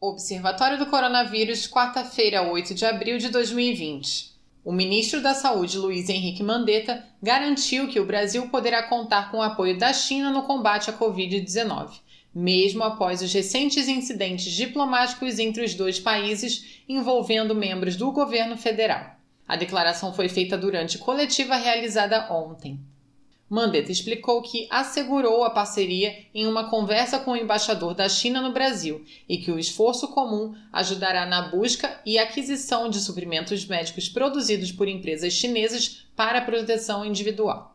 Observatório do Coronavírus, quarta-feira, 8 de abril de 2020. O ministro da Saúde, Luiz Henrique Mandetta, garantiu que o Brasil poderá contar com o apoio da China no combate à Covid-19, mesmo após os recentes incidentes diplomáticos entre os dois países envolvendo membros do governo federal. A declaração foi feita durante coletiva realizada ontem. Mandetta explicou que assegurou a parceria em uma conversa com o embaixador da China no Brasil e que o esforço comum ajudará na busca e aquisição de suprimentos médicos produzidos por empresas chinesas para proteção individual.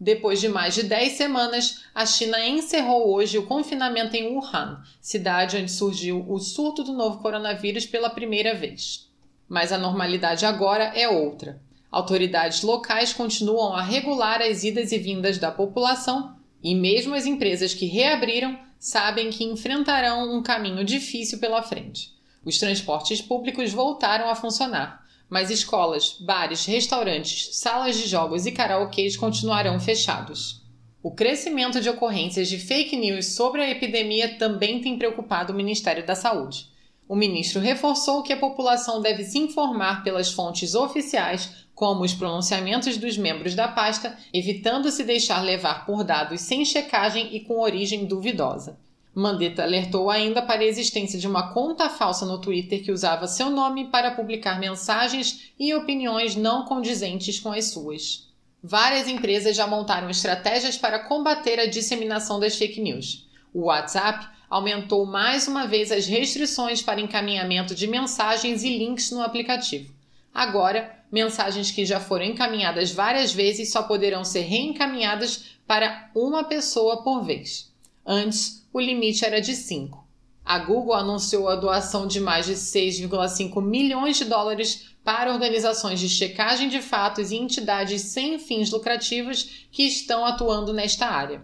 Depois de mais de 10 semanas, a China encerrou hoje o confinamento em Wuhan, cidade onde surgiu o surto do novo coronavírus pela primeira vez. Mas a normalidade agora é outra. Autoridades locais continuam a regular as idas e vindas da população e mesmo as empresas que reabriram sabem que enfrentarão um caminho difícil pela frente. Os transportes públicos voltaram a funcionar, mas escolas, bares, restaurantes, salas de jogos e karaokês continuarão fechados. O crescimento de ocorrências de fake news sobre a epidemia também tem preocupado o Ministério da Saúde. O ministro reforçou que a população deve se informar pelas fontes oficiais como os pronunciamentos dos membros da pasta, evitando se deixar levar por dados sem checagem e com origem duvidosa. Mandetta alertou ainda para a existência de uma conta falsa no Twitter que usava seu nome para publicar mensagens e opiniões não condizentes com as suas. Várias empresas já montaram estratégias para combater a disseminação das fake news. O WhatsApp aumentou mais uma vez as restrições para encaminhamento de mensagens e links no aplicativo. Agora, mensagens que já foram encaminhadas várias vezes só poderão ser reencaminhadas para uma pessoa por vez. Antes, o limite era de 5. A Google anunciou a doação de mais de 6,5 milhões de dólares para organizações de checagem de fatos e entidades sem fins lucrativos que estão atuando nesta área.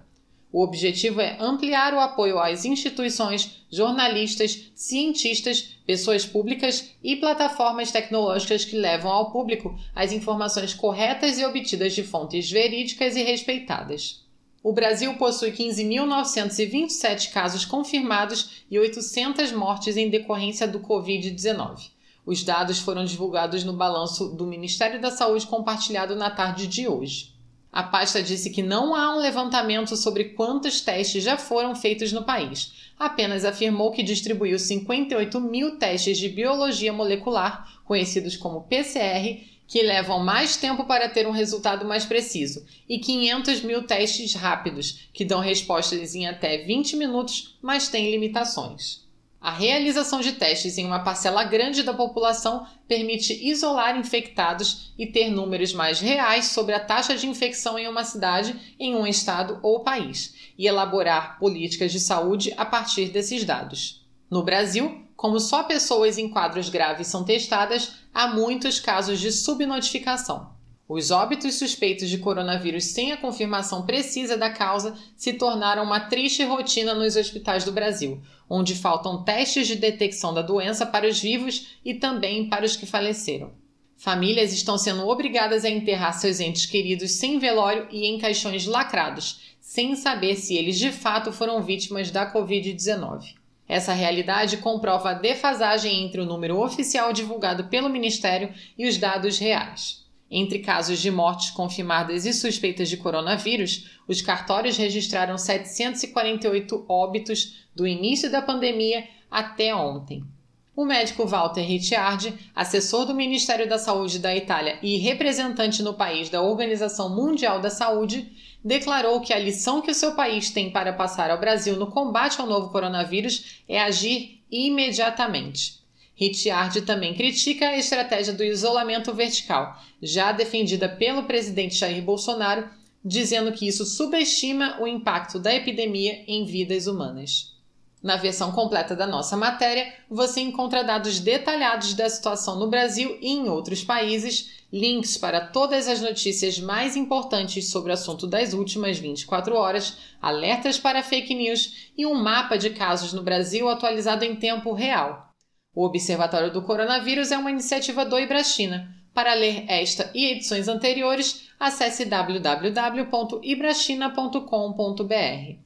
O objetivo é ampliar o apoio às instituições, jornalistas, cientistas, pessoas públicas e plataformas tecnológicas que levam ao público as informações corretas e obtidas de fontes verídicas e respeitadas. O Brasil possui 15.927 casos confirmados e 800 mortes em decorrência do Covid-19. Os dados foram divulgados no balanço do Ministério da Saúde compartilhado na tarde de hoje. A pasta disse que não há um levantamento sobre quantos testes já foram feitos no país. Apenas afirmou que distribuiu 58 mil testes de biologia molecular, conhecidos como PCR, que levam mais tempo para ter um resultado mais preciso, e 500 mil testes rápidos, que dão respostas em até 20 minutos, mas têm limitações. A realização de testes em uma parcela grande da população permite isolar infectados e ter números mais reais sobre a taxa de infecção em uma cidade, em um estado ou país, e elaborar políticas de saúde a partir desses dados. No Brasil, como só pessoas em quadros graves são testadas, há muitos casos de subnotificação. Os óbitos suspeitos de coronavírus sem a confirmação precisa da causa se tornaram uma triste rotina nos hospitais do Brasil, onde faltam testes de detecção da doença para os vivos e também para os que faleceram. Famílias estão sendo obrigadas a enterrar seus entes queridos sem velório e em caixões lacrados, sem saber se eles de fato foram vítimas da Covid-19. Essa realidade comprova a defasagem entre o número oficial divulgado pelo Ministério e os dados reais. Entre casos de mortes confirmadas e suspeitas de coronavírus, os cartórios registraram 748 óbitos do início da pandemia até ontem. O médico Walter Ricciardi, assessor do Ministério da Saúde da Itália e representante no país da Organização Mundial da Saúde, declarou que a lição que o seu país tem para passar ao Brasil no combate ao novo coronavírus é agir imediatamente. Ricciardi também critica a estratégia do isolamento vertical, já defendida pelo presidente Jair Bolsonaro, dizendo que isso subestima o impacto da epidemia em vidas humanas. Na versão completa da nossa matéria, você encontra dados detalhados da situação no Brasil e em outros países, links para todas as notícias mais importantes sobre o assunto das últimas 24 horas, alertas para fake news e um mapa de casos no Brasil atualizado em tempo real. O Observatório do Coronavírus é uma iniciativa do Ibrachina. Para ler esta e edições anteriores, acesse www.ibrachina.com.br.